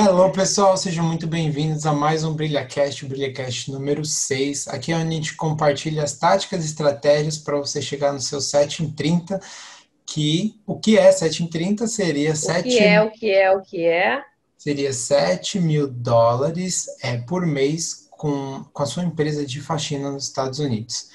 Hello, pessoal, sejam muito bem-vindos a mais um BrilhaCast, o BrilhaCast número 6. Aqui é onde a gente compartilha as táticas e estratégias para você chegar no seu 7 em 30, que o que é 7 em 30 seria O 7 que é, o que é, o que é? seria 7 mil dólares é, por mês com, com a sua empresa de faxina nos Estados Unidos.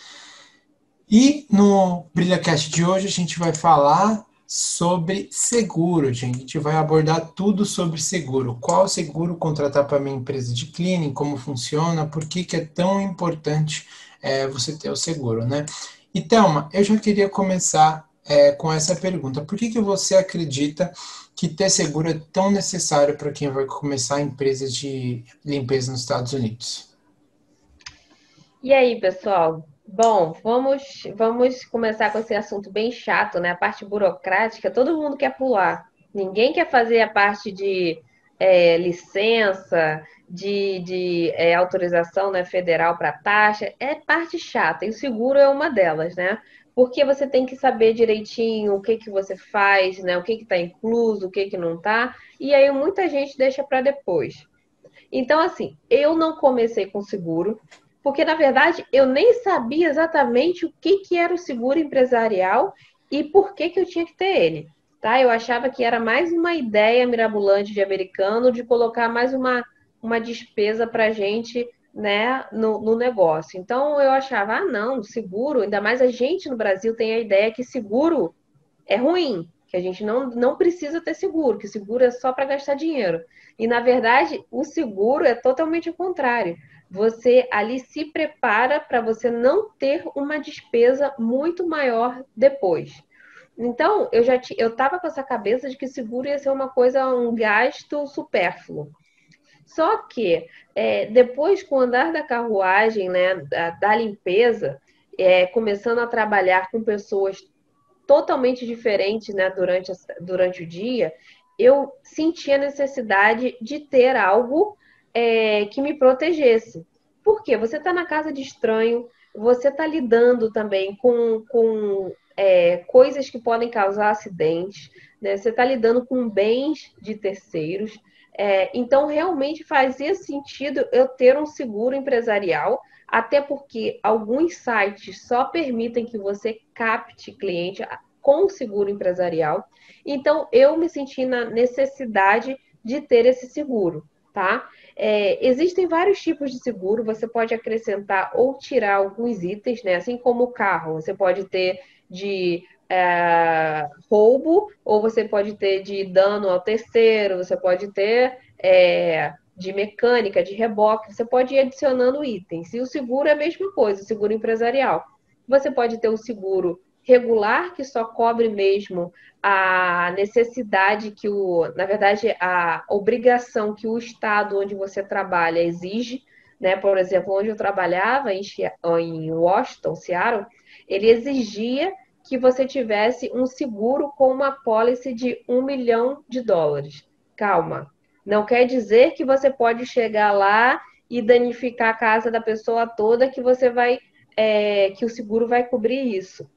E no BrilhaCast de hoje a gente vai falar sobre seguro, gente. A gente vai abordar tudo sobre seguro. Qual seguro contratar para minha empresa de cleaning, como funciona, por que, que é tão importante é, você ter o seguro, né? E Thelma, eu já queria começar é, com essa pergunta. Por que, que você acredita que ter seguro é tão necessário para quem vai começar a empresa de limpeza nos Estados Unidos? E aí, pessoal? Bom, vamos, vamos começar com esse assunto bem chato, né? A parte burocrática, todo mundo quer pular. Ninguém quer fazer a parte de é, licença, de, de é, autorização né, federal para taxa. É parte chata, e o seguro é uma delas, né? Porque você tem que saber direitinho o que, que você faz, né? O que está incluso, o que, que não está. E aí muita gente deixa para depois. Então, assim, eu não comecei com seguro, porque na verdade eu nem sabia exatamente o que, que era o seguro empresarial e por que, que eu tinha que ter ele. Tá? Eu achava que era mais uma ideia mirabolante de americano de colocar mais uma, uma despesa para gente né, no, no, negócio. Então eu achava, ah, não, seguro, ainda mais a gente no Brasil tem a ideia que seguro é ruim, que a gente não, não precisa ter seguro, que seguro é só para gastar dinheiro. E na verdade, o seguro é totalmente o contrário você ali se prepara para você não ter uma despesa muito maior depois. Então, eu já eu estava com essa cabeça de que seguro ia ser uma coisa, um gasto supérfluo. Só que é, depois, com o andar da carruagem, né, da, da limpeza, é, começando a trabalhar com pessoas totalmente diferentes né, durante, durante o dia, eu senti a necessidade de ter algo é, que me protegesse. Por quê? Você está na casa de estranho, você está lidando também com, com é, coisas que podem causar acidentes, né? você está lidando com bens de terceiros. É, então, realmente fazia sentido eu ter um seguro empresarial, até porque alguns sites só permitem que você capte cliente com seguro empresarial. Então, eu me senti na necessidade de ter esse seguro, tá? É, existem vários tipos de seguro, você pode acrescentar ou tirar alguns itens, né? Assim como o carro, você pode ter de é, roubo, ou você pode ter de dano ao terceiro, você pode ter é, de mecânica, de reboque, você pode ir adicionando itens. E o seguro é a mesma coisa, o seguro empresarial. Você pode ter o seguro regular, que só cobre mesmo a necessidade que o, na verdade, a obrigação que o estado onde você trabalha exige, né? Por exemplo, onde eu trabalhava em, Washington, Seattle, ele exigia que você tivesse um seguro com uma pólice de um milhão de dólares. Calma, não quer dizer que você pode chegar lá e danificar a casa da pessoa toda que você vai, é, que o seguro vai cobrir isso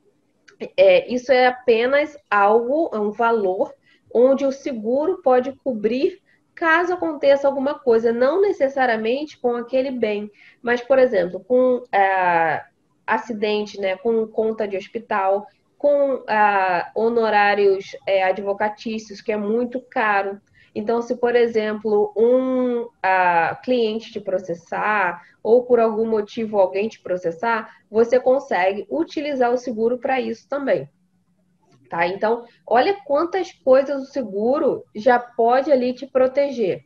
é, isso é apenas algo, é um valor onde o seguro pode cobrir caso aconteça alguma coisa, não necessariamente com aquele bem, mas, por exemplo, com é, acidente, né, com conta de hospital, com é, honorários é, advocatícios, que é muito caro. Então, se, por exemplo, um uh, cliente te processar ou por algum motivo alguém te processar, você consegue utilizar o seguro para isso também. Tá? Então, olha quantas coisas o seguro já pode ali te proteger.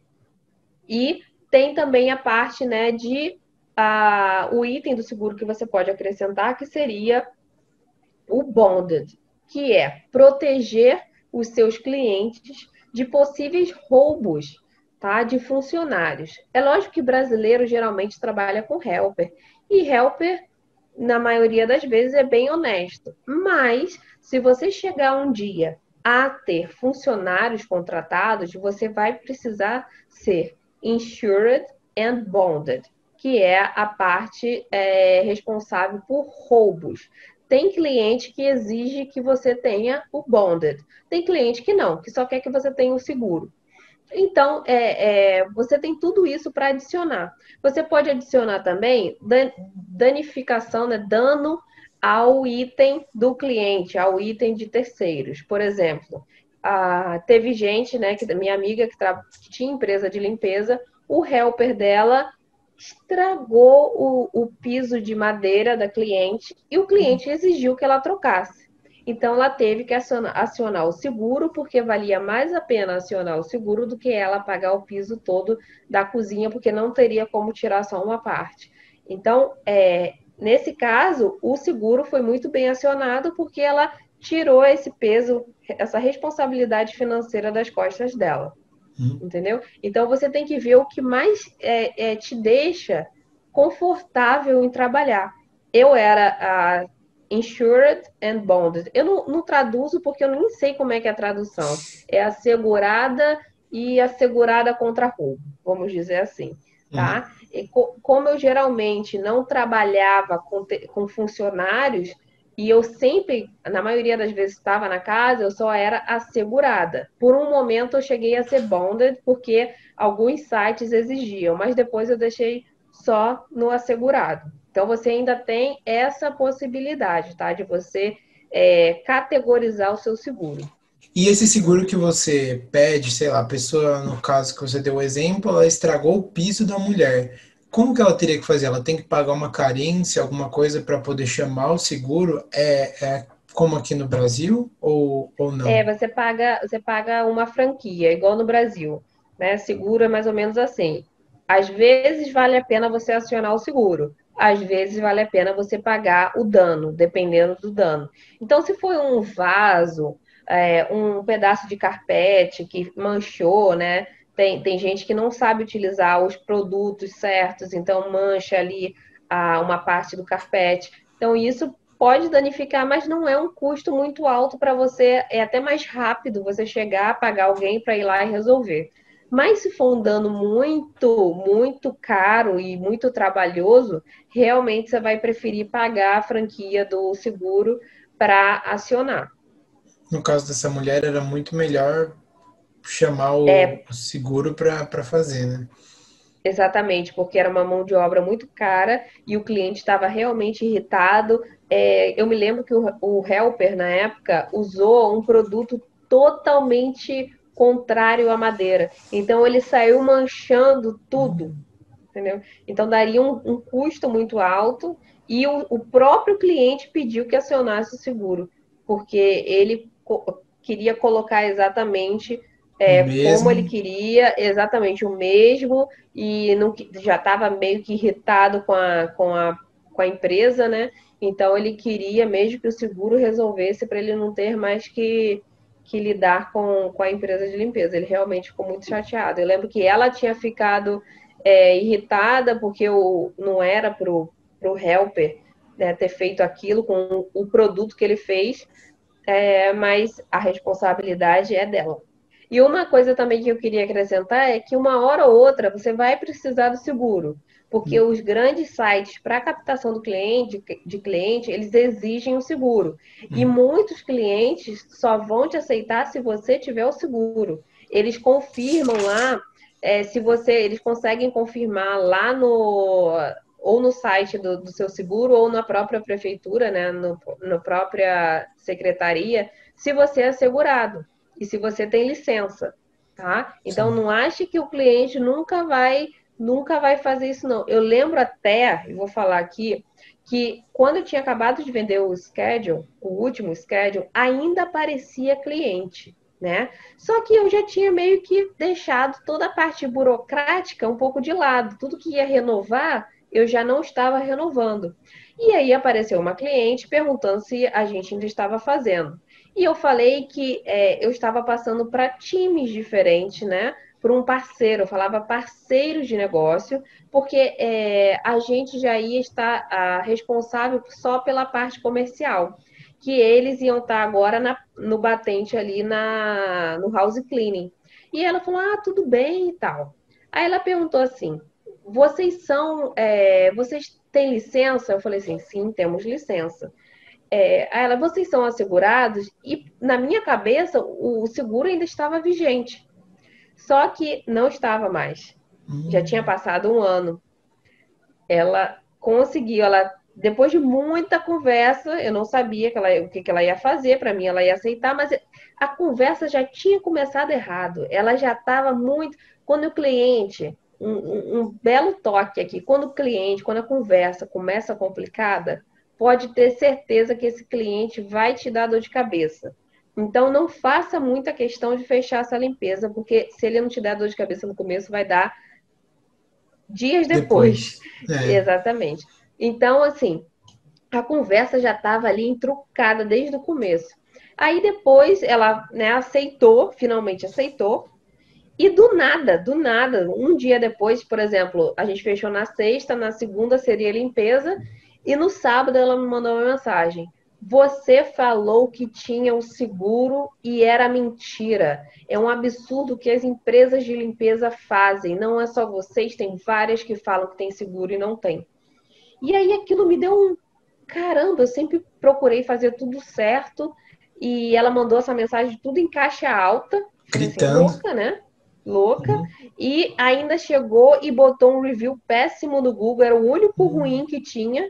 E tem também a parte né, de uh, o item do seguro que você pode acrescentar, que seria o bonded, que é proteger os seus clientes de possíveis roubos tá, de funcionários. É lógico que brasileiro geralmente trabalha com helper, e helper, na maioria das vezes, é bem honesto. Mas, se você chegar um dia a ter funcionários contratados, você vai precisar ser insured and bonded, que é a parte é, responsável por roubos. Tem cliente que exige que você tenha o bonded. Tem cliente que não, que só quer que você tenha o seguro. Então, é, é, você tem tudo isso para adicionar. Você pode adicionar também danificação, né, dano ao item do cliente, ao item de terceiros. Por exemplo, ah, teve gente, né, que minha amiga que, que, tinha empresa de limpeza, o helper dela estragou o, o piso de madeira da cliente e o cliente exigiu que ela trocasse. Então, ela teve que acionar, acionar, o seguro, porque valia mais a pena acionar o seguro do que ela pagar o piso todo da cozinha, porque não teria como tirar só uma parte. Então, é, nesse caso, o seguro foi muito bem acionado, porque ela tirou esse peso, essa responsabilidade financeira das costas dela. Uhum. Entendeu? Então, você tem que ver o que mais é, é, te deixa confortável em trabalhar. Eu era a insured and bonded. Eu não, não, traduzo porque eu nem sei como é que é a tradução. É assegurada e assegurada contra roubo, vamos dizer assim, tá? Uhum. E co como eu geralmente não trabalhava com, com funcionários e eu sempre, na maioria das vezes estava na casa, eu só era assegurada. Por um momento eu cheguei a ser bonded porque alguns sites exigiam, mas depois eu deixei só no assegurado. Então, você ainda tem essa possibilidade, tá? De você é, categorizar o seu seguro. E esse seguro que você pede, sei lá, a pessoa, no caso que você deu o exemplo, ela estragou o piso da mulher. Como que ela teria que fazer? Ela tem que pagar uma carência, alguma coisa para poder chamar o seguro? É, é como aqui no Brasil ou, ou não? É, você paga, você paga uma franquia, igual no Brasil. Né? Seguro é mais ou menos assim. Às vezes vale a pena você acionar o seguro às vezes vale a pena você pagar o dano, dependendo do dano. Então, se foi um vaso, é, um pedaço de carpete que manchou, né? Tem, tem gente que não sabe utilizar os produtos certos, então mancha ali a, uma parte do carpete. Então, isso pode danificar, mas não é um custo muito alto para você, é até mais rápido você chegar, pagar alguém para ir lá e resolver. Mas se for um dano muito, muito caro e muito trabalhoso, realmente você vai preferir pagar a franquia do seguro para acionar. No caso dessa mulher, era muito melhor chamar o é, seguro para fazer, né? Exatamente, porque era uma mão de obra muito cara e o cliente estava realmente irritado. É, eu me lembro que o, o Helper, na época, usou um produto totalmente contrário à madeira. Então ele saiu manchando tudo, entendeu? Então daria um, um custo muito alto e o, o, próprio cliente pediu que acionasse o seguro, porque ele co queria colocar exatamente é, como ele queria, exatamente o mesmo, e não, já estava meio que irritado com a, com, a, com a empresa, né? Então ele queria mesmo que o seguro resolvesse para ele não ter mais que que lidar com, com a empresa de limpeza. Ele realmente ficou muito chateado. Eu lembro que ela tinha ficado é, irritada porque o, não era para o helper né, ter feito aquilo com o produto que ele fez, é, mas a responsabilidade é dela. E uma coisa também que eu queria acrescentar é que uma hora ou outra você vai precisar do seguro porque os grandes sites para captação do cliente, de cliente, eles exigem o seguro. E uhum. muitos clientes só vão te aceitar se você tiver o seguro. Eles confirmam lá, é, se você, eles conseguem confirmar lá no ou no site do, do seu seguro ou na própria prefeitura, né, no, na própria secretaria, se você é segurado e se você tem licença, tá? Então Sim. não ache que o cliente nunca vai nunca vai fazer isso, não. Eu lembro até, e vou falar aqui, que quando eu tinha acabado de vender o schedule, o último schedule, ainda aparecia cliente, né? Só que eu já tinha meio que deixado toda a parte burocrática um pouco de lado. Tudo que ia renovar, eu já não estava renovando. E aí apareceu uma cliente perguntando se a gente ainda estava fazendo. E eu falei que é, eu estava passando para times diferentes, né? por um parceiro, eu falava parceiros de negócio, porque é, a gente já ia estar a, responsável só pela parte comercial, que eles iam estar agora na, no batente ali na, no house cleaning. E ela falou, ah, tudo bem e tal. Aí ela perguntou assim, vocês são, é, vocês têm licença? Eu falei assim, sim, temos licença. É, ela, vocês são assegurados? E na minha cabeça, o seguro ainda estava vigente. Só que não estava mais. Já tinha passado um ano. Ela conseguiu, ela depois de muita conversa, eu não sabia que ela, o que, que ela ia fazer, para mim ela ia aceitar, mas a conversa já tinha começado errado. Ela já estava muito. Quando o cliente, um, um, um, belo toque aqui, quando o cliente, quando a conversa começa complicada, pode ter certeza que esse cliente vai te dar dor de cabeça. Então, não faça muita questão de fechar essa limpeza, porque se ele não te der dor de cabeça no começo, vai dar dias depois. depois. É. Exatamente. Então, assim, a conversa já estava ali entrucada desde o começo. Aí depois ela né, aceitou, finalmente aceitou. E do nada, do nada, um dia depois, por exemplo, a gente fechou na sexta, na segunda seria limpeza, e no sábado ela me mandou uma mensagem. Você falou que tinha um seguro e era mentira. É um absurdo que as empresas de limpeza fazem. Não é só vocês, tem várias que falam que tem seguro e não tem. E aí aquilo me deu um caramba, eu sempre procurei fazer tudo certo. E ela mandou essa mensagem tudo em caixa alta. Assim, Gritando. Assim, louca, né? Louca. Uhum. E ainda chegou e botou um review péssimo no Google. Era o único uhum. ruim que tinha.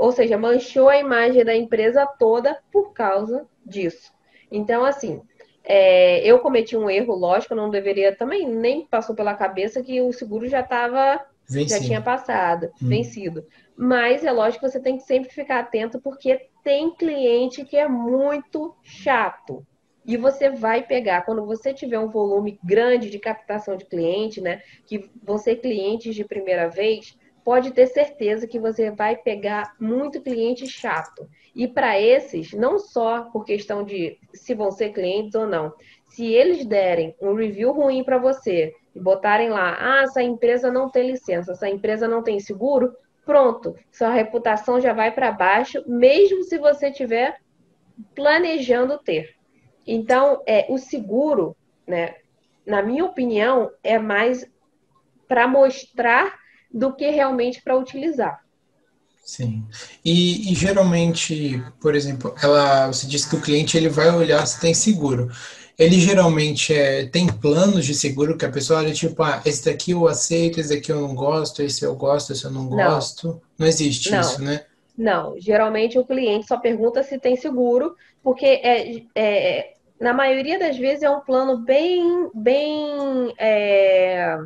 Ou seja, manchou a imagem da empresa toda por causa disso. Então, assim, é, eu cometi um erro, lógico, não deveria também, nem passou pela cabeça que o seguro já estava. Já tinha passado, hum. vencido. Mas é lógico que você tem que sempre ficar atento, porque tem cliente que é muito chato. E você vai pegar, quando você tiver um volume grande de captação de cliente, né? Que vão ser clientes de primeira vez, pode ter certeza que você vai pegar muito cliente chato. E para esses, não só por questão de se vão ser clientes ou não, se eles derem um review ruim para você e botarem lá, ah, essa empresa não tem licença, essa empresa não tem seguro, pronto, sua reputação já vai para baixo, mesmo se você estiver planejando ter. Então, é, o seguro, né, na minha opinião, é mais para mostrar do que realmente para utilizar. Sim. E, e, geralmente, por exemplo, ela, você disse que o cliente ele vai olhar se tem seguro ele geralmente é, tem planos de seguro que a pessoa olha tipo, ah, esse daqui eu aceito, esse daqui eu não gosto, esse eu gosto, esse eu não, não. gosto. Não existe não. isso, né? Não, geralmente o cliente só pergunta se tem seguro, porque é, é na maioria das vezes é um plano bem, bem é,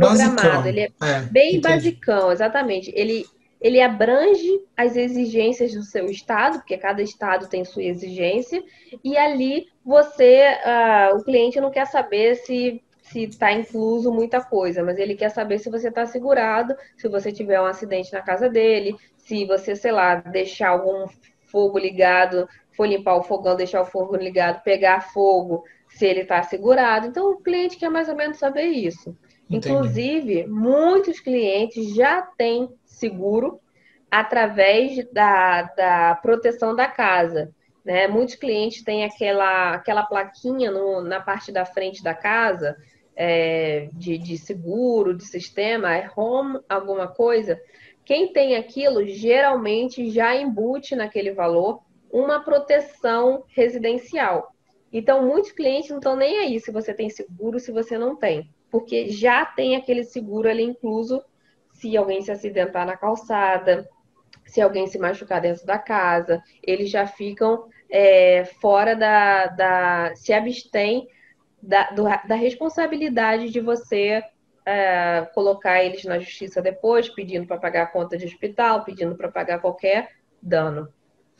programado. Basicão. Ele é, é bem entendi. basicão, exatamente. Ele ele abrange as exigências do seu estado, porque cada estado tem sua exigência, e ali você, uh, o cliente não quer saber se se está incluso muita coisa, mas ele quer saber se você está segurado, se você tiver um acidente na casa dele, se você, sei lá, deixar algum fogo ligado, for limpar o fogão, deixar o fogo ligado, pegar fogo, se ele está segurado. Então, o cliente quer mais ou menos saber isso. Entendi. Inclusive, muitos clientes já têm seguro através da, da proteção da casa. Né? Muitos clientes têm aquela, aquela plaquinha no, na parte da frente da casa é, de, de seguro, de sistema, é home, alguma coisa. Quem tem aquilo geralmente já embute naquele valor uma proteção residencial. Então, muitos clientes não estão nem aí se você tem seguro, se você não tem, porque já tem aquele seguro ali incluso se alguém se acidentar na calçada, se alguém se machucar dentro da casa, eles já ficam é, fora da, da. se abstém da, do, da responsabilidade de você é, colocar eles na justiça depois, pedindo para pagar a conta de hospital, pedindo para pagar qualquer dano.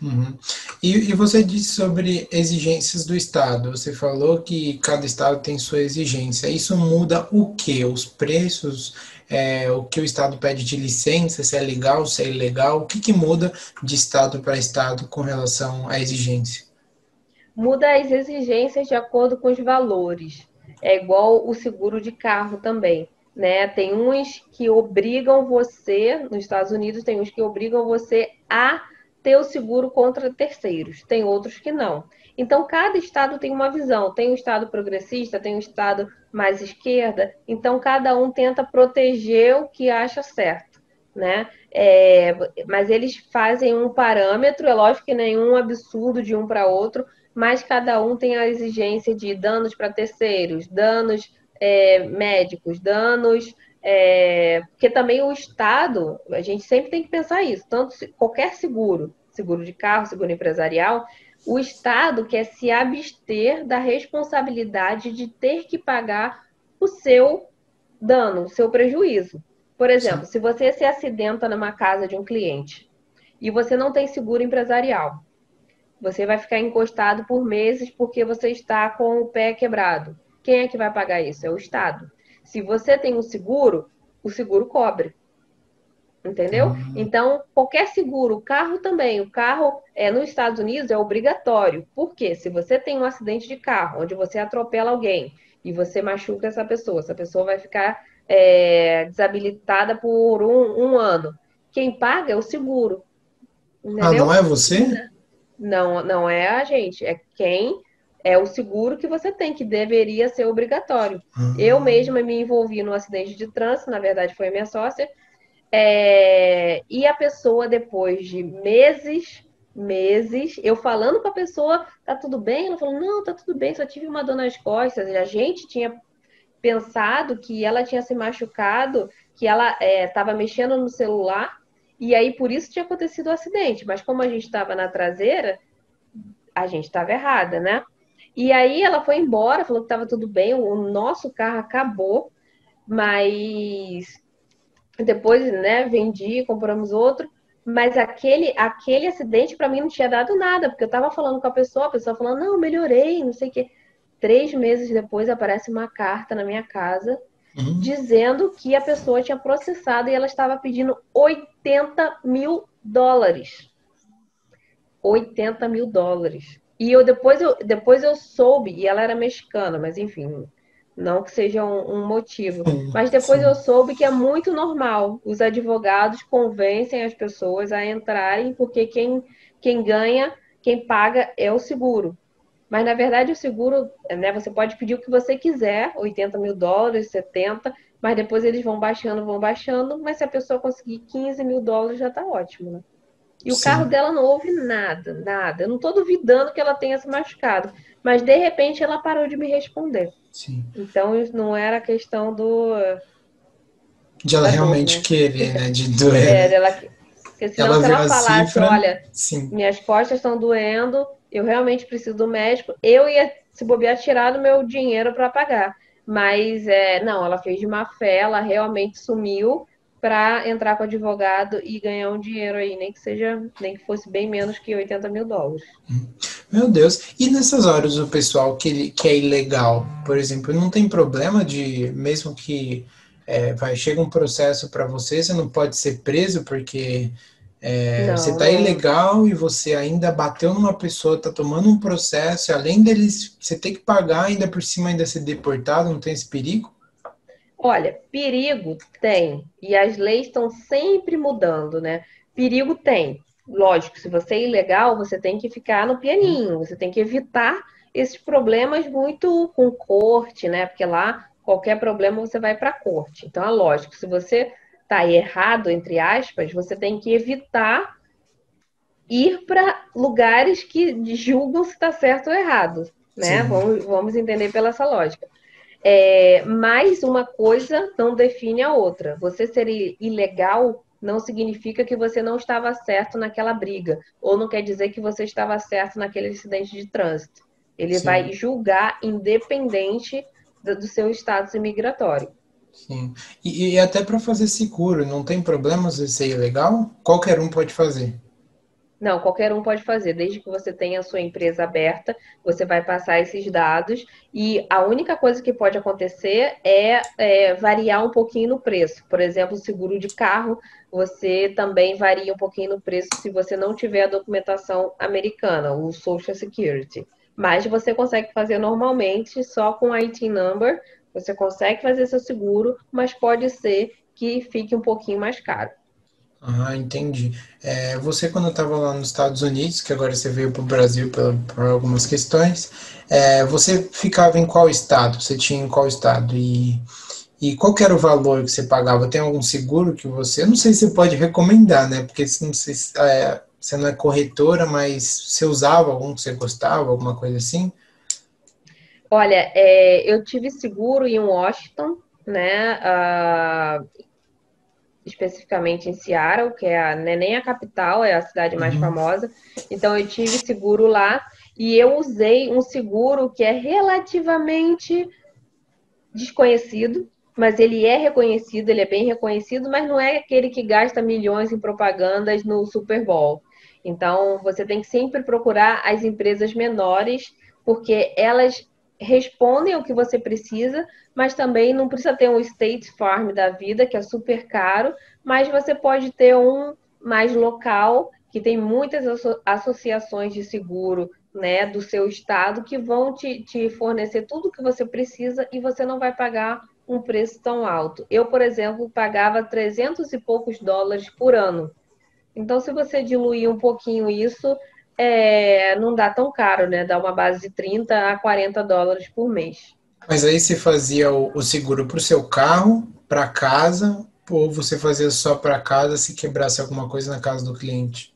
Uhum. E, e, você disse sobre exigências do Estado. Você falou que cada Estado tem sua exigência. Isso muda o que? Os preços, é, o que o Estado pede de licença, se é legal, se é ilegal? O que, que muda de Estado para Estado com relação à exigência? Muda as exigências de acordo com os valores. É igual o seguro de carro também. Né? Tem uns que obrigam você, nos Estados Unidos, tem uns que obrigam você a ter o seguro contra terceiros, tem outros que não. Então, cada estado tem uma visão. Tem um estado progressista, tem um estado mais esquerda. Então, cada um tenta proteger o que acha certo, né? É, mas eles fazem um parâmetro. É lógico que nenhum absurdo de um para outro, mas cada um tem a exigência de danos para terceiros, danos é, médicos, danos. É, porque também o Estado, a gente sempre tem que pensar isso, tanto qualquer seguro, seguro de carro, seguro empresarial, o Estado quer se abster da responsabilidade de ter que pagar o seu dano, o seu prejuízo. Por exemplo, Sim. se você se acidenta numa casa de um cliente e você não tem seguro empresarial, você vai ficar encostado por meses porque você está com o pé quebrado. Quem é que vai pagar isso? É o Estado. Se você tem um seguro, o seguro cobre. Entendeu? Uhum. Então, qualquer seguro, o carro também, o carro é nos Estados Unidos é obrigatório. Por quê? Se você tem um acidente de carro onde você atropela alguém e você machuca essa pessoa, essa pessoa vai ficar é, desabilitada por um, um, ano. Quem paga é o seguro. Entendeu? Ah, não é você? Não, não é a gente, é quem é o seguro que você tem, que deveria ser obrigatório. Uhum. Eu mesma me envolvi no acidente de trânsito, na verdade foi a minha sócia, é, e a pessoa, depois de meses, meses, eu falando com a pessoa, tá tudo bem? Ela falou, não, tá tudo bem, só tive uma dor nas costas. E a gente tinha pensado que ela tinha se machucado, que ela estava é, mexendo no celular, e aí por isso tinha acontecido o acidente. Mas como a gente estava na traseira, a gente estava errada, né? E aí ela foi embora, falou que estava tudo bem, o nosso carro acabou, mas depois, né, vendi, compramos outro, mas aquele aquele acidente para mim não tinha dado nada, porque eu estava falando com a pessoa, a pessoa falando, não, melhorei, não sei o quê. Três meses depois aparece uma carta na minha casa uhum. dizendo que a pessoa tinha processado e ela estava pedindo 80 mil dólares. 80 mil dólares. E eu depois eu, depois eu soube, e ela era mexicana, mas enfim, não que seja um, um motivo. Sim, mas depois sim. eu soube que é muito normal. Os advogados convencem as pessoas a entrarem, porque quem, quem ganha, quem paga é o seguro. Mas na verdade o seguro, né, você pode pedir o que você quiser, 80 mil dólares, 70, mas depois eles vão baixando, vão baixando, mas se a pessoa conseguir 15 mil dólares já está ótimo, né? E o Sim. carro dela não houve nada, nada. Eu não estou duvidando que ela tenha se machucado. Mas de repente ela parou de me responder. Sim. Então não era questão do. De ela realmente dor, né? querer, né? De doer. É, dela... Porque senão ela se ela falasse, cifra, olha, sim. minhas costas estão doendo, eu realmente preciso do médico, eu ia, se bobear, tirar do meu dinheiro para pagar. Mas é, não, ela fez de má fé, ela realmente sumiu para entrar com advogado e ganhar um dinheiro aí, nem que seja, nem que fosse bem menos que 80 mil dólares. Meu Deus, e nessas horas o pessoal que, que é ilegal, por exemplo, não tem problema de, mesmo que é, vai, chega um processo para você, você não pode ser preso porque é, não, você está ilegal e você ainda bateu numa pessoa, está tomando um processo, além deles, você tem que pagar ainda por cima, ainda ser deportado, não tem esse perigo? Olha, perigo tem, e as leis estão sempre mudando, né? Perigo tem. Lógico, se você é ilegal, você tem que ficar no pianinho, você tem que evitar esses problemas muito com corte, né? Porque lá qualquer problema você vai para a corte. Então é lógico, se você está errado, entre aspas, você tem que evitar ir para lugares que julgam se está certo ou errado, né? Vamos, vamos entender pela essa lógica. É, mas uma coisa não define a outra. Você ser ilegal não significa que você não estava certo naquela briga, ou não quer dizer que você estava certo naquele acidente de trânsito. Ele Sim. vai julgar independente do, do seu status imigratório. Sim. E, e até para fazer seguro, não tem problema se ser ilegal? Qualquer um pode fazer. Não, qualquer um pode fazer, desde que você tenha a sua empresa aberta, você vai passar esses dados e a única coisa que pode acontecer é, é, variar um pouquinho no preço. Por exemplo, o seguro de carro, você também varia um pouquinho no preço se você não tiver a documentação americana, o Social Security. Mas você consegue fazer normalmente só com a IT number, você consegue fazer seu seguro, mas pode ser que fique um pouquinho mais caro. Ah, entendi. É, você, quando estava lá nos Estados Unidos, que agora você veio para o Brasil por, por, algumas questões, é, você ficava em qual estado? Você tinha em qual estado? E, e qual era o valor que você pagava? Tem algum seguro que você. Não sei se você pode recomendar, né? Porque não sei se, é, você não é corretora, mas você usava algum que você gostava, alguma coisa assim? Olha, é, eu tive seguro em Washington, né? Uh, especificamente em Seattle, que é a, né, nem a capital, é a cidade mais uhum. famosa. Então eu tive seguro lá e eu usei um seguro que é relativamente desconhecido, mas ele é reconhecido, ele é bem reconhecido, mas não é aquele que gasta milhões em propagandas no Super Bowl. Então, você tem que sempre procurar as empresas menores, porque elas respondem o que você precisa, mas também não precisa ter um State Farm da vida, que é super caro, mas você pode ter um mais local, que tem muitas associações de seguro né, do seu estado que vão te, te fornecer tudo o que você precisa e você não vai pagar um preço tão alto. Eu, por exemplo, pagava 300 e poucos dólares por ano. Então, se você diluir um pouquinho isso, é, não dá tão caro, né? Dá uma base de 30 a 40 dólares por mês. Mas aí você fazia o, o seguro para o seu carro, para casa, ou você fazia só para casa se quebrasse alguma coisa na casa do cliente?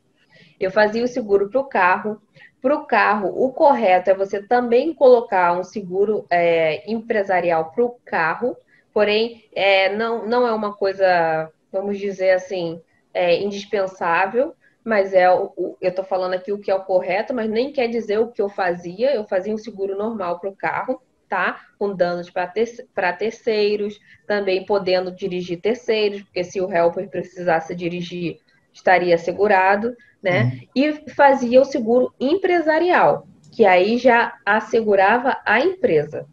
Eu fazia o seguro para o carro. Para o carro, o correto é você também colocar um seguro é, empresarial para o carro, porém, é, não, não é uma coisa, vamos dizer assim, é, indispensável, mas é o, o eu estou falando aqui o que é o correto, mas nem quer dizer o que eu fazia. Eu fazia um seguro normal para o carro, tá? Com danos para ter, terceiros, também podendo dirigir terceiros, porque se o helper precisasse dirigir, estaria segurado, né? Uhum. E fazia o seguro empresarial, que aí já assegurava a empresa.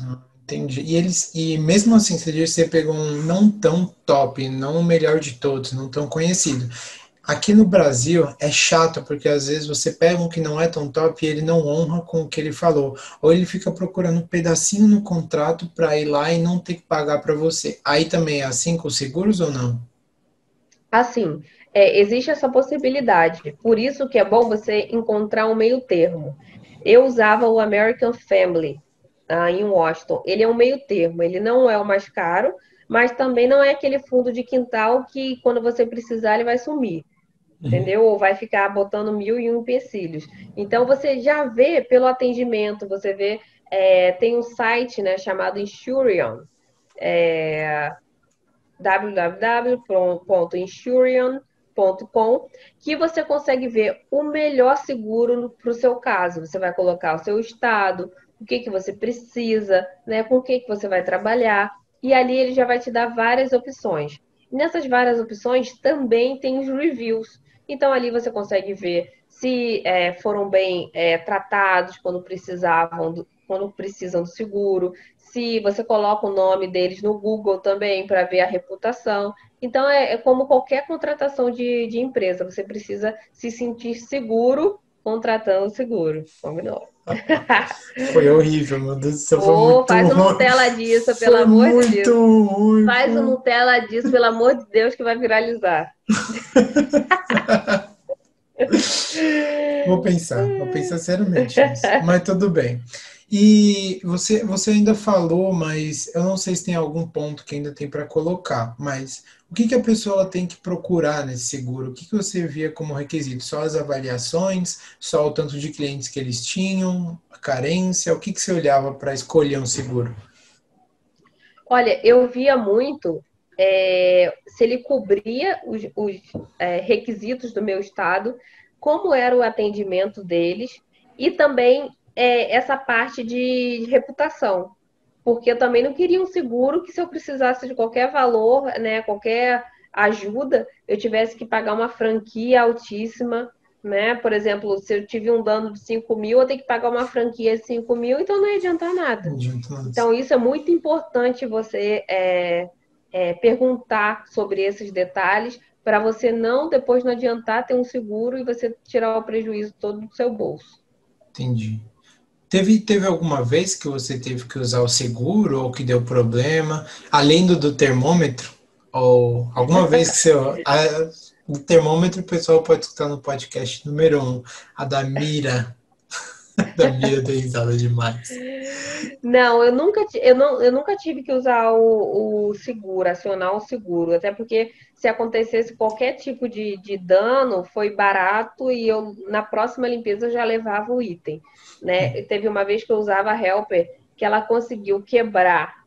Ah, entendi. E eles, e mesmo assim, você pegou um não tão top, não o melhor de todos, não tão conhecido. Aqui no Brasil é chato porque às vezes você pega um que não é tão top e ele não honra com o que ele falou, ou ele fica procurando um pedacinho no contrato para ir lá e não ter que pagar para você. Aí também é assim com seguros ou não? Assim, é, existe essa possibilidade. Por isso que é bom você encontrar um meio termo. Eu usava o American Family ah, em Washington. Ele é um meio termo. Ele não é o mais caro, mas também não é aquele fundo de quintal que quando você precisar ele vai sumir. Entendeu? Ou vai ficar botando mil e um empecilhos. Então você já vê pelo atendimento, você vê, é, tem um site né, chamado Insurion, é, www.insurion.com, que você consegue ver o melhor seguro para o seu caso. Você vai colocar o seu estado, o que, que você precisa, né, com o que, que você vai trabalhar, e ali ele já vai te dar várias opções. nessas várias opções também tem os reviews. Então ali você consegue ver se é, foram bem é, tratados quando precisavam, do, quando precisam do seguro, se você coloca o nome deles no Google também para ver a reputação. Então é, é como qualquer contratação de, de empresa, você precisa se sentir seguro contratando seguro. Combinou? Foi horrível, meu Deus do céu. Foi oh, faz um Nutella disso, pelo foi amor de Deus. Ruim, faz um Nutella disso, pelo amor de Deus, que vai viralizar. vou pensar, vou pensar seriamente nisso. Mas tudo bem. E você, você ainda falou, mas eu não sei se tem algum ponto que ainda tem para colocar, mas o que, que a pessoa tem que procurar nesse seguro? O que, que você via como requisito? Só as avaliações? Só o tanto de clientes que eles tinham? A carência? O que, que você olhava para escolher um seguro? Olha, eu via muito é, se ele cobria os, os é, requisitos do meu estado, como era o atendimento deles e também é, essa parte de reputação. Porque eu também não queria um seguro que se eu precisasse de qualquer valor, né, qualquer ajuda, eu tivesse que pagar uma franquia altíssima, né? Por exemplo, se eu tive um dano de 5 mil, eu tenho que pagar uma franquia de 5 mil, então não ia adiantar nada. Então, isso é muito importante você é, é, perguntar sobre esses detalhes para você não, depois não adiantar ter um seguro e você tirar o prejuízo todo do seu bolso. Entendi. Teve, teve alguma vez que você teve que usar o seguro ou que deu problema, além do, do termômetro? Ou alguma vez que você. A, o termômetro o pessoal pode escutar no podcast número um, a da Mira. da Mia tem risada demais. Não, eu nunca, eu não, eu nunca tive que usar o, o seguro, acionar o seguro, até porque se acontecesse qualquer tipo de, de dano, foi barato e eu na próxima limpeza já levava o item, né? Teve uma vez que eu usava a Helper que ela conseguiu quebrar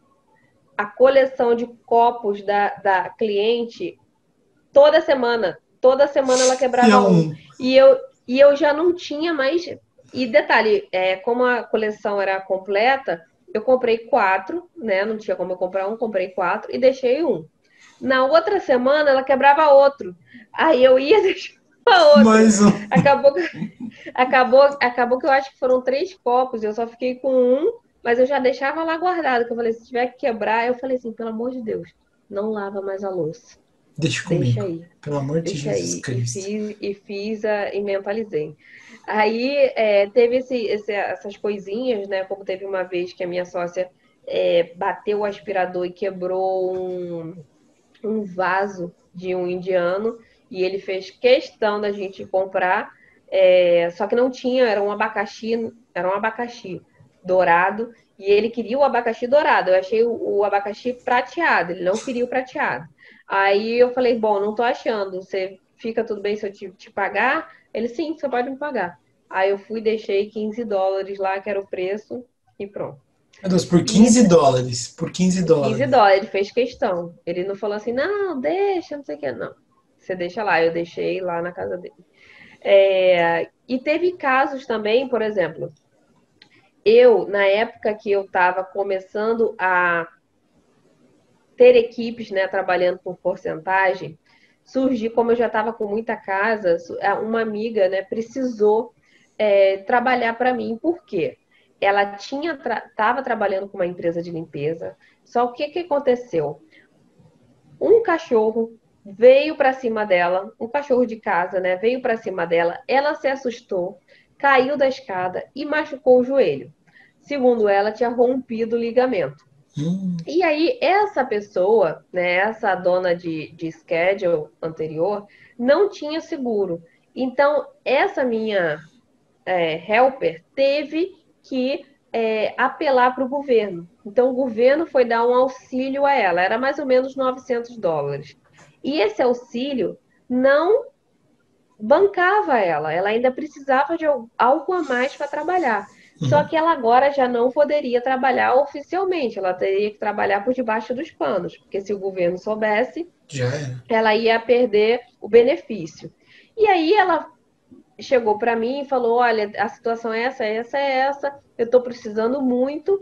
a coleção de copos da, da cliente toda semana. Toda semana ela quebrava um. E eu, e eu já não tinha mais. E detalhe, é, como a coleção era completa, eu comprei quatro, né? Não tinha como eu comprar um, comprei quatro e deixei um. Na outra semana ela quebrava outro. Aí eu ia deixar outro. Mais um. Acabou, acabou, acabou que eu acho que foram três copos, eu só fiquei com um, mas eu já deixava lá guardado, que eu falei, se tiver que quebrar, eu falei assim, pelo amor de Deus, não lava mais a louça. Deixa comigo. Deixa aí. Pelo amor de Deixa Jesus aí. Cristo. E fiz, e, fiz a, e mentalizei. Aí é, teve esse, esse, essas coisinhas, né? Como teve uma vez que a minha sócia é, bateu o aspirador e quebrou um, um vaso de um indiano. E ele fez questão da gente comprar. É, só que não tinha, era um abacaxi, era um abacaxi dourado. E ele queria o abacaxi dourado. Eu achei o, o abacaxi prateado, ele não queria o prateado. Aí eu falei, bom, não tô achando. Você fica tudo bem se eu te, te pagar? Ele, sim, você pode me pagar. Aí eu fui, deixei 15 dólares lá, que era o preço, e pronto. Meu Deus, por 15 e... dólares. Por 15 dólares. 15 dólares, ele fez questão. Ele não falou assim, não, deixa, não sei o que, não. Você deixa lá, eu deixei lá na casa dele. É... E teve casos também, por exemplo, eu, na época que eu estava começando a ter equipes, né, trabalhando por porcentagem, surgiu, como eu já estava com muita casa, uma amiga, né, precisou é, trabalhar para mim. Por quê? Ela tinha estava tra trabalhando com uma empresa de limpeza, só o que, que aconteceu? Um cachorro veio para cima dela, um cachorro de casa, né, veio para cima dela, ela se assustou, caiu da escada e machucou o joelho. Segundo ela, tinha rompido o ligamento. Hum. E aí, essa pessoa, né, essa dona de, de schedule anterior, não tinha seguro. Então, essa minha é, helper teve que é, apelar para o governo. Então, o governo foi dar um auxílio a ela, era mais ou menos 900 dólares. E esse auxílio não bancava ela, ela ainda precisava de algo a mais para trabalhar. Uhum. Só que ela agora já não poderia trabalhar oficialmente, ela teria que trabalhar por debaixo dos panos, porque se o governo soubesse, ela ia perder o benefício. E aí ela chegou para mim e falou: Olha, a situação é essa, essa, é essa, eu estou precisando muito.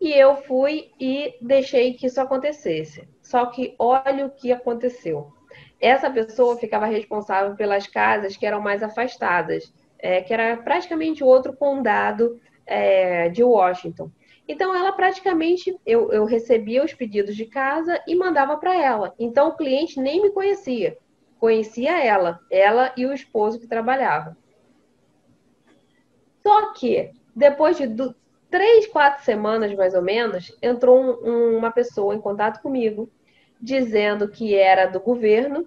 E eu fui e deixei que isso acontecesse. Só que olha o que aconteceu. Essa pessoa ficava responsável pelas casas que eram mais afastadas, é, que era praticamente outro condado é, de Washington. Então, ela praticamente, eu, eu recebia os pedidos de casa e mandava para ela. Então, o cliente nem me conhecia, conhecia ela, ela e o esposo que trabalhava. Só que, depois de do, três, quatro semanas mais ou menos, entrou um, um, uma pessoa em contato comigo, dizendo que era do governo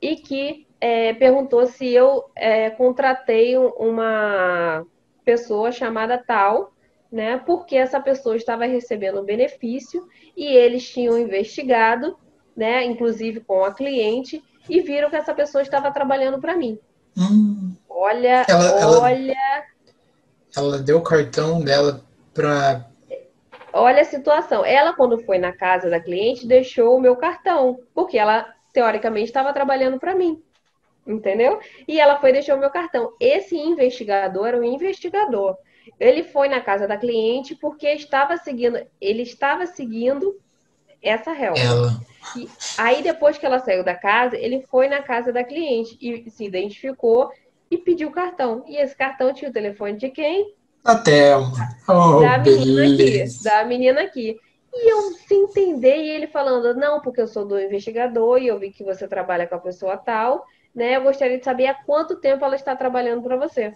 e que é, perguntou se eu é, contratei uma pessoa chamada tal, né? Porque essa pessoa estava recebendo um benefício e eles tinham investigado, né? Inclusive com a cliente e viram que essa pessoa estava trabalhando para mim. Hum. Olha, ela, olha. Ela, ela deu o cartão dela para. Olha a situação. Ela, quando foi na casa da cliente, deixou o meu cartão, porque ela teoricamente estava trabalhando para mim entendeu? E ela foi e deixou o meu cartão. Esse investigador era um investigador. Ele foi na casa da cliente porque estava seguindo, ele estava seguindo essa réu. E aí depois que ela saiu da casa, ele foi na casa da cliente e se identificou e pediu o cartão. E esse cartão tinha o telefone de quem? Da Thelma. Oh, da menina beleza. aqui. Da menina aqui. E eu sem entender, e ele falando, não, porque eu sou do investigador e eu vi que você trabalha com a pessoa tal, né? Eu gostaria de saber há quanto tempo ela está trabalhando para você.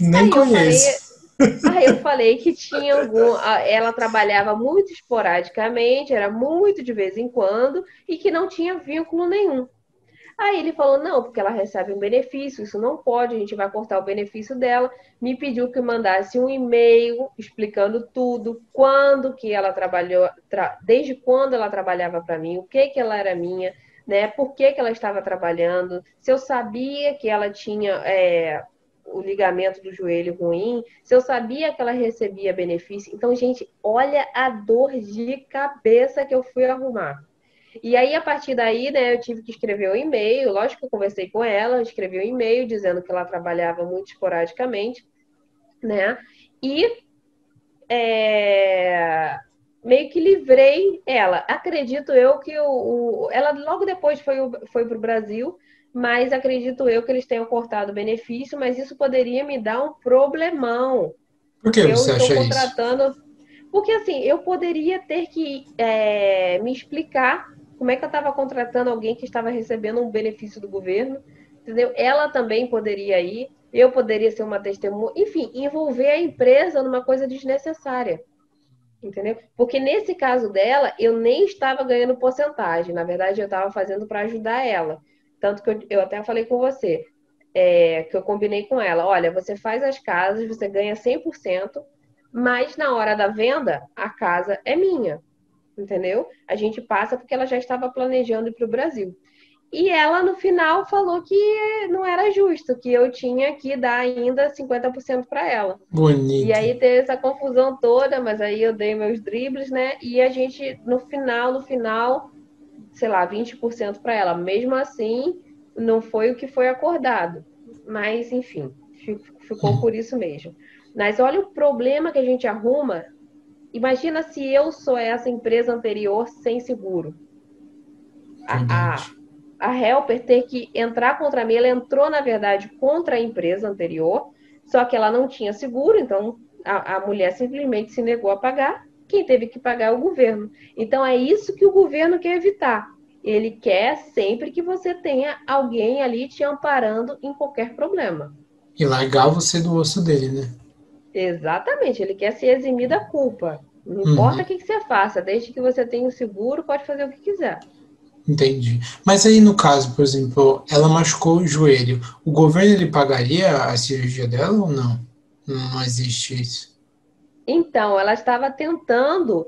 Nem aí conheço. Eu falei, aí eu falei que tinha algum. Ela trabalhava muito esporadicamente, era muito de vez em quando, e que não tinha vínculo nenhum. Aí ele falou: não, porque ela recebe um benefício, isso não pode, a gente vai cortar o benefício dela. Me pediu que mandasse um e-mail explicando tudo, quando que ela trabalhou, tra... desde quando ela trabalhava para mim, o que que ela era minha, né? Por que, que ela estava trabalhando, se eu sabia que ela tinha é, o ligamento do joelho ruim, se eu sabia que ela recebia benefício. Então, gente, olha a dor de cabeça que eu fui arrumar. E aí, a partir daí, né, eu tive que escrever um e-mail. Lógico que eu conversei com ela, escrevi um e-mail dizendo que ela trabalhava muito esporadicamente, né? E é, meio que livrei ela. Acredito eu que o, o ela logo depois foi, foi para o Brasil, mas acredito eu que eles tenham cortado o benefício, mas isso poderia me dar um problemão. Por que você acha contratando... isso? Porque assim, eu poderia ter que é, me explicar como é que eu estava contratando alguém que estava recebendo um benefício do governo, entendeu? Ela também poderia ir, eu poderia ser uma testemunha, enfim, envolver a empresa numa coisa desnecessária. Entendeu? Porque nesse caso dela, eu nem estava ganhando porcentagem. Na verdade, eu estava fazendo para ajudar ela. Tanto que eu, eu até falei com você, é, que eu combinei com ela: olha, você faz as casas, você ganha 100%, mas na hora da venda, a casa é minha entendeu? A gente passa porque ela já estava planejando ir para o Brasil. E ela, no final, falou que não era justo, que eu tinha que dar ainda 50% para ela. Bonito. E aí teve essa confusão toda, mas aí eu dei meus dribles, né? E a gente, no final, no final, sei lá, 20% para ela. Mesmo assim, não foi o que foi acordado. Mas, enfim, ficou por isso mesmo. Mas olha o problema que a gente arruma Imagina se eu sou essa empresa anterior sem seguro. A, a, a Helper ter que entrar contra mim, ela entrou, na verdade, contra a empresa anterior, só que ela não tinha seguro, então a, a mulher simplesmente se negou a pagar. Quem teve que pagar é o governo. Então é isso que o governo quer evitar. Ele quer sempre que você tenha alguém ali te amparando em qualquer problema. E largar você do osso dele, né? Exatamente, ele quer se eximir da culpa. Não uhum. importa o que, que você faça, desde que você tenha o seguro, pode fazer o que quiser. Entendi. Mas aí no caso, por exemplo, ela machucou o joelho, o governo ele pagaria a cirurgia dela ou não? Não existe isso. Então, ela estava tentando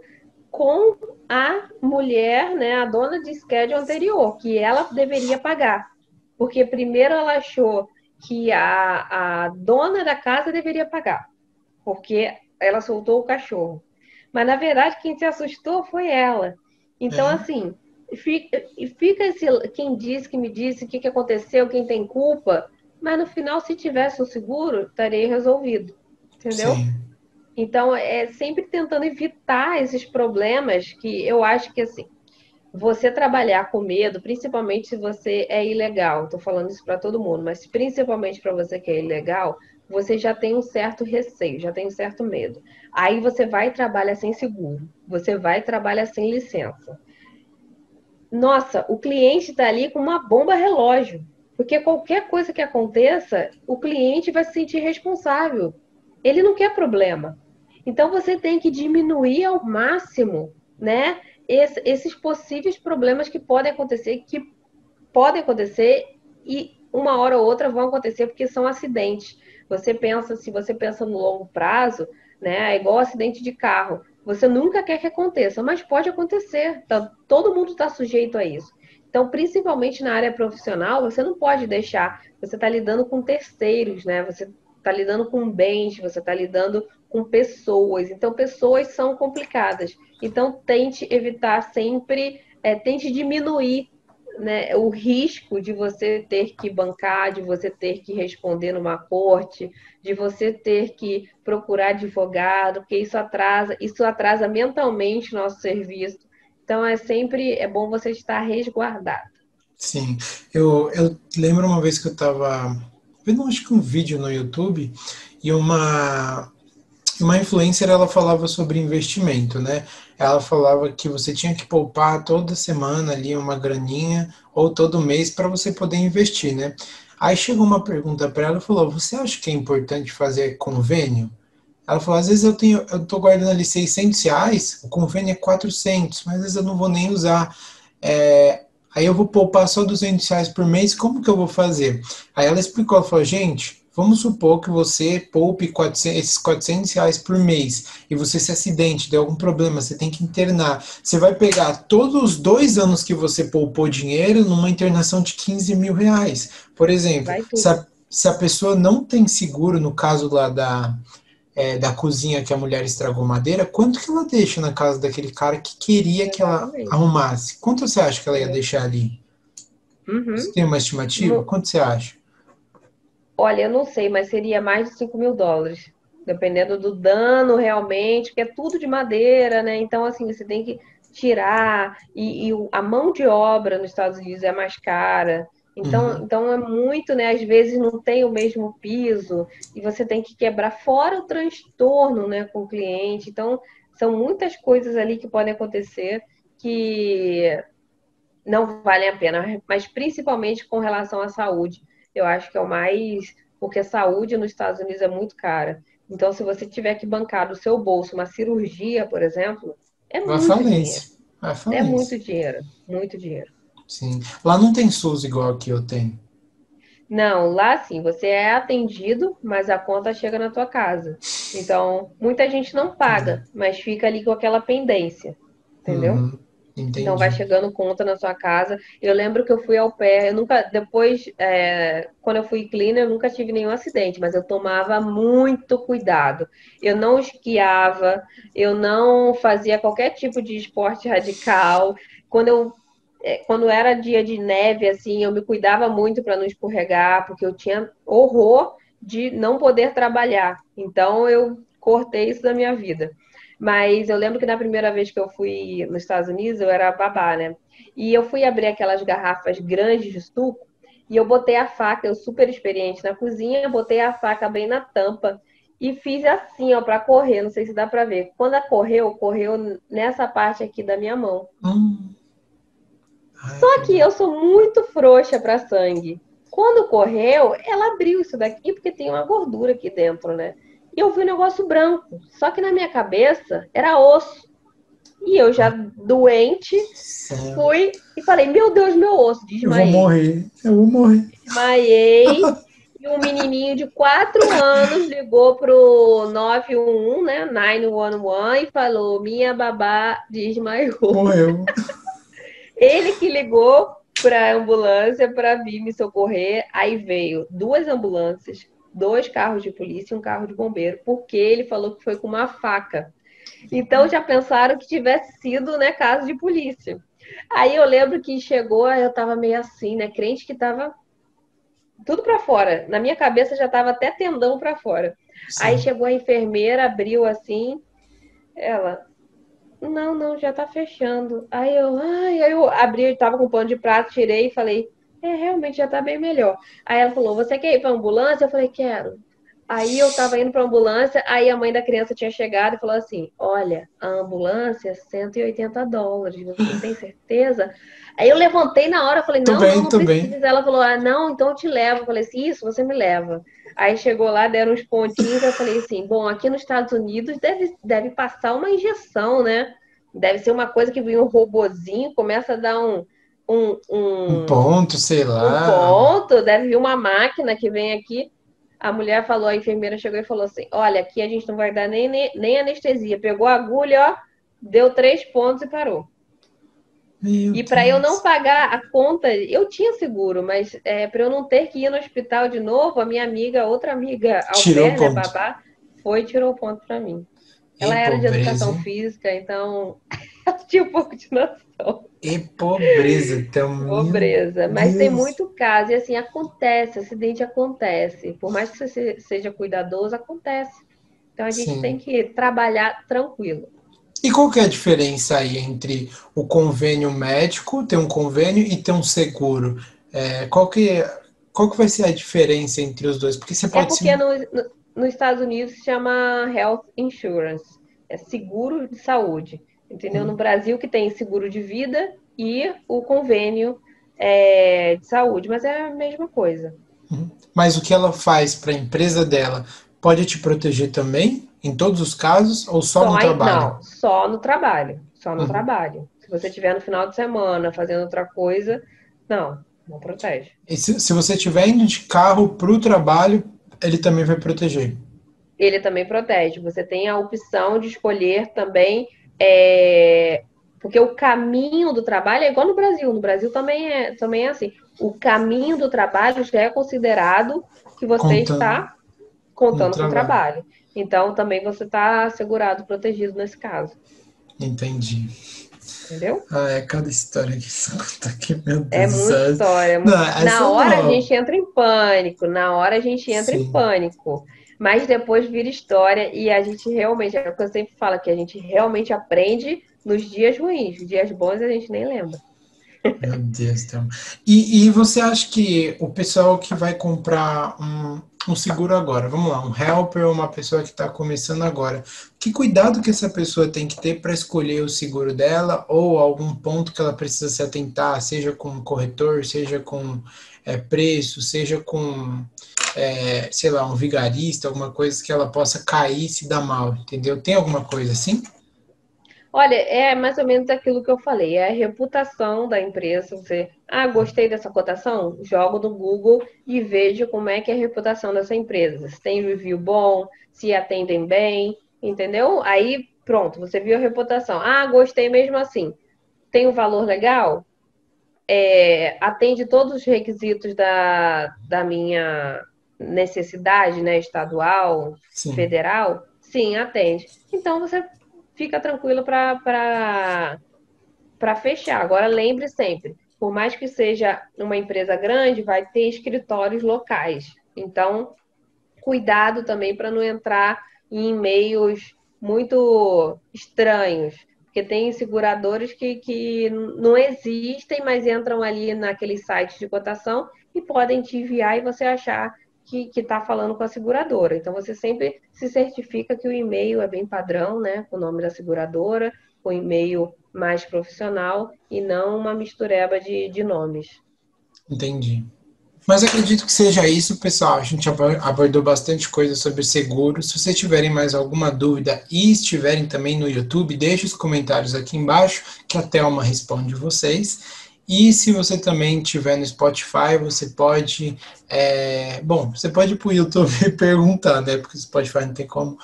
com a mulher, né, a dona de schedule anterior, que ela deveria pagar. Porque primeiro ela achou que a, a dona da casa deveria pagar porque ela soltou o cachorro. Mas na verdade quem se assustou foi ela. Então, é. assim, fica, fica esse, quem disse que me disse o que, que aconteceu, quem tem culpa, mas no final, se tivesse um seguro, estaria resolvido. Entendeu? Sim. Então, é sempre tentando evitar esses problemas que eu acho que assim, você trabalhar com medo, principalmente se você é ilegal, estou falando isso para todo mundo, mas principalmente para você que é ilegal, você já tem um certo receio, já tem um certo medo. Aí você vai e trabalha sem seguro, você vai e trabalha sem licença. Nossa, o cliente está ali com uma bomba relógio, porque qualquer coisa que aconteça, o cliente vai se sentir responsável. Ele não quer problema. Então você tem que diminuir ao máximo, né, esses possíveis problemas que podem acontecer, que podem acontecer e uma hora ou outra vão acontecer porque são acidentes. Você pensa, se você pensa no longo prazo, né, é igual acidente de carro. Você nunca quer que aconteça, mas pode acontecer. Tá, todo mundo está sujeito a isso. Então, principalmente na área profissional, você não pode deixar. Você está lidando com terceiros, né? Você está lidando com bens, você está lidando com pessoas. Então, pessoas são complicadas. Então, tente evitar sempre, é, tente diminuir né, o risco de você ter que bancar, de você ter que responder numa corte, de você ter que procurar advogado, porque isso atrasa, isso atrasa mentalmente nosso serviço. Então é sempre é bom você estar resguardado. Sim, eu, eu lembro uma vez que eu estava vendo acho que um vídeo no YouTube e uma uma influencer ela falava sobre investimento, né? Ela falava que você tinha que poupar toda semana ali uma graninha ou todo mês para você poder investir, né? Aí chegou uma pergunta para ela e falou: "Você acha que é importante fazer convênio?" Ela falou: "Às vezes eu tenho, eu tô guardando ali 600 reais, o convênio é 400, mas às vezes eu não vou nem usar. É, Aí eu vou poupar só 200 reais por mês, como que eu vou fazer? Aí ela explicou, ela falou, gente, vamos supor que você poupe 400, esses 400 reais por mês e você se acidente, deu algum problema, você tem que internar. Você vai pegar todos os dois anos que você poupou dinheiro numa internação de 15 mil reais. Por exemplo, se a, se a pessoa não tem seguro, no caso lá da é, da cozinha que a mulher estragou madeira, quanto que ela deixa na casa daquele cara que queria que ela arrumasse? Quanto você acha que ela ia deixar ali? Uhum. Você tem uma estimativa? Quanto você acha? Olha, eu não sei, mas seria mais de 5 mil dólares. Dependendo do dano realmente, porque é tudo de madeira, né? Então, assim, você tem que tirar. E, e a mão de obra nos Estados Unidos é mais cara. Então, uhum. então é muito, né? Às vezes não tem o mesmo piso e você tem que quebrar fora o transtorno, né, com o cliente. Então, são muitas coisas ali que podem acontecer que não valem a pena, mas principalmente com relação à saúde. Eu acho que é o mais, porque a saúde nos Estados Unidos é muito cara. Então, se você tiver que bancar do seu bolso uma cirurgia, por exemplo, é muito dinheiro. É muito dinheiro, muito dinheiro. Sim. Lá não tem SUS igual aqui eu tenho. Não, lá sim, você é atendido, mas a conta chega na tua casa. Então, muita gente não paga, uhum. mas fica ali com aquela pendência. Entendeu? Uhum. Então vai chegando conta na sua casa. Eu lembro que eu fui ao pé, eu nunca, depois, é, quando eu fui cleaner, eu nunca tive nenhum acidente, mas eu tomava muito cuidado. Eu não esquiava, eu não fazia qualquer tipo de esporte radical. Quando eu é, quando era dia de neve, assim, eu me cuidava muito para não escorregar, porque eu tinha horror de não poder trabalhar. Então eu cortei isso da minha vida. Mas eu lembro que na primeira vez que eu fui nos Estados Unidos, eu era babá, né? E eu fui abrir aquelas garrafas grandes de suco e eu botei a faca, eu super experiente na cozinha, botei a faca bem na tampa e fiz assim, ó, para correr. Não sei se dá para ver. Quando ela correu, correu nessa parte aqui da minha mão. Hum. Só que eu sou muito frouxa para sangue. Quando correu, ela abriu isso daqui porque tem uma gordura aqui dentro, né? E eu vi um negócio branco. Só que na minha cabeça era osso. E eu já doente, Céu. fui e falei: Meu Deus, meu osso. Desmaiei. Eu vou morrer. Eu vou morrer. Desmaiei. e um menininho de 4 anos ligou pro 911, né? 911 e falou: Minha babá desmaiou. Morreu. Ele que ligou para a ambulância para vir me socorrer. Aí veio duas ambulâncias, dois carros de polícia e um carro de bombeiro, porque ele falou que foi com uma faca. Então já pensaram que tivesse sido, né, caso de polícia. Aí eu lembro que chegou, eu tava meio assim, né, crente que tava tudo para fora. Na minha cabeça já tava até tendão para fora. Sim. Aí chegou a enfermeira, abriu assim, ela, não, não, já tá fechando. Aí eu, ai, aí eu abri, tava com pano de prato, tirei e falei, é, realmente já tá bem melhor. Aí ela falou, você quer ir pra ambulância? Eu falei, quero. Aí eu tava indo pra ambulância, aí a mãe da criança tinha chegado e falou assim: Olha, a ambulância é 180 dólares, você tem certeza? Aí eu levantei na hora, falei: Não, bem, não, não precisa. Bem. Ela falou: Ah, não, então eu te levo. Eu falei assim: Isso, você me leva. Aí chegou lá, deram uns pontinhos, eu falei assim: Bom, aqui nos Estados Unidos deve, deve passar uma injeção, né? Deve ser uma coisa que vem um robozinho, começa a dar um. Um, um, um ponto, sei lá. Um ponto, deve vir uma máquina que vem aqui. A mulher falou, a enfermeira chegou e falou assim: Olha, aqui a gente não vai dar nem, nem, nem anestesia. Pegou a agulha, ó, deu três pontos e parou. Meu e para eu não pagar a conta, eu tinha seguro, mas é, para eu não ter que ir no hospital de novo, a minha amiga, outra amiga, né, babá, foi e tirou o ponto para mim. Ela era pobreza. de educação física, então ela tinha um pouco de noção. E pobreza também. Pobreza. Mas Deus. tem muito caso. E assim, acontece, acidente acontece. Por mais que você seja cuidadoso, acontece. Então a gente Sim. tem que trabalhar tranquilo. E qual que é a diferença aí entre o convênio médico, ter um convênio e ter um seguro? É, qual, que, qual que vai ser a diferença entre os dois? Porque você é pode... É porque se... no, no, nos Estados Unidos se chama Health Insurance. É seguro de saúde entendeu? No Brasil que tem seguro de vida e o convênio é, de saúde, mas é a mesma coisa. Hum. Mas o que ela faz para a empresa dela pode te proteger também, em todos os casos, ou só, só no trabalho? Não, só no trabalho, só no uhum. trabalho. Se Se você estiver no final de semana fazendo outra coisa, não, não protege. E se, se você estiver indo de carro para o trabalho, ele também vai proteger. Ele também protege. Você tem a opção de escolher também. É... Porque o caminho do trabalho é igual no Brasil. No Brasil também é, também é assim. O caminho do trabalho já é considerado que você contando está contando com o trabalho. Então também você está assegurado, protegido nesse caso. Entendi. Entendeu? Ah, é cada história que conta aqui, meu é Deus. É muita história. Não, na hora não. a gente entra em pânico, na hora a gente entra Sim. em pânico. Mas depois vira história e a gente realmente, é o que eu sempre falo, que a gente realmente aprende nos dias ruins. Os dias bons a gente nem lembra. Meu Deus, Thelma. E, e você acha que o pessoal que vai comprar um, um seguro agora, vamos lá, um helper ou uma pessoa que está começando agora, que cuidado que essa pessoa tem que ter para escolher o seguro dela ou algum ponto que ela precisa se atentar, seja com corretor, seja com é, preço, seja com, é, sei lá, um vigarista, alguma coisa que ela possa cair e se dar mal, entendeu? Tem alguma coisa assim? Olha, é mais ou menos aquilo que eu falei, é a reputação da empresa. Você, ah, gostei dessa cotação? Jogo no Google e vejo como é que é a reputação dessa empresa. Se tem review bom, se atendem bem, entendeu? Aí, pronto, você viu a reputação. Ah, gostei mesmo assim. Tem um valor legal? É, atende todos os requisitos da, da minha necessidade, né? Estadual, Sim. federal? Sim, atende. Então você fica tranquilo para fechar. Agora, lembre sempre, por mais que seja uma empresa grande, vai ter escritórios locais. Então, cuidado também para não entrar em e-mails muito estranhos. Porque tem seguradores que, que não existem, mas entram ali naquele site de cotação e podem te enviar e você achar que está falando com a seguradora. Então, você sempre se certifica que o e-mail é bem padrão, né? Com o nome da seguradora, o e-mail mais profissional e não uma mistureba de, de nomes. Entendi. Mas acredito que seja isso, pessoal. A gente abordou bastante coisa sobre seguro. Se vocês tiverem mais alguma dúvida e estiverem também no YouTube, deixe os comentários aqui embaixo que a Thelma responde vocês. E se você também estiver no Spotify, você pode. É, bom, você pode ir para o YouTube e perguntar, né? Porque o Spotify não tem como.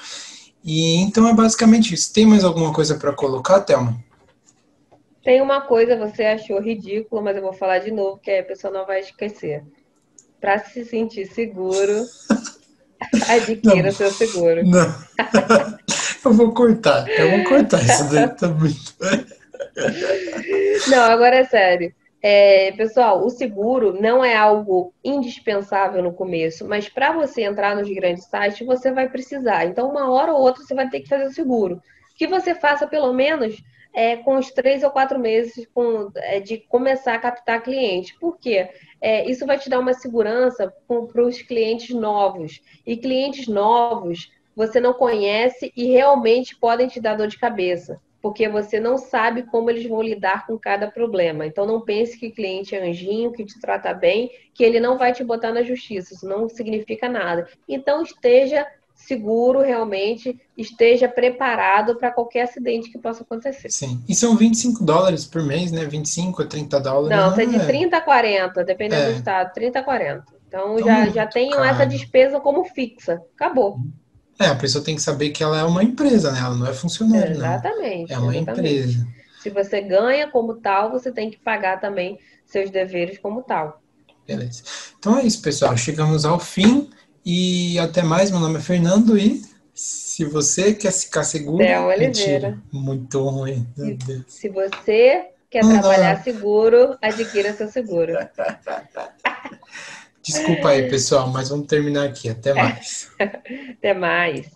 E então é basicamente isso. Tem mais alguma coisa para colocar, Thelma? Tem uma coisa você achou ridículo, mas eu vou falar de novo, que a pessoa não vai esquecer. Para se sentir seguro, adquira não, seu seguro. Não. eu vou cortar, eu vou cortar isso daí, tá muito. Não, agora é sério. É, pessoal, o seguro não é algo indispensável no começo, mas para você entrar nos grandes sites, você vai precisar. Então, uma hora ou outra, você vai ter que fazer o seguro. Que você faça pelo menos é, com os três ou quatro meses com, é, de começar a captar cliente. Por quê? É, isso vai te dar uma segurança para os clientes novos. E clientes novos você não conhece e realmente podem te dar dor de cabeça porque você não sabe como eles vão lidar com cada problema. Então não pense que cliente é anjinho, que te trata bem, que ele não vai te botar na justiça. Isso não significa nada. Então esteja seguro realmente, esteja preparado para qualquer acidente que possa acontecer. Sim. E são 25 dólares por mês, né? 25 a 30 dólares. Não, é de 30 a 40, dependendo é. do estado, 30 a 40. Então, então já, já tenham essa despesa como fixa. Acabou. Uhum. É, a pessoa tem que saber que ela é uma empresa, né? Ela não é funcionário, exatamente, não. É uma exatamente. empresa. Se você ganha como tal, você tem que pagar também seus deveres como tal. Beleza. Então é isso, pessoal. Chegamos ao fim e até mais. Meu nome é Fernando e se você quer ficar seguro, é mentira, muito ruim. Se, se você quer trabalhar seguro, adquira seu seguro. Desculpa aí, pessoal, mas vamos terminar aqui. Até mais. Até mais.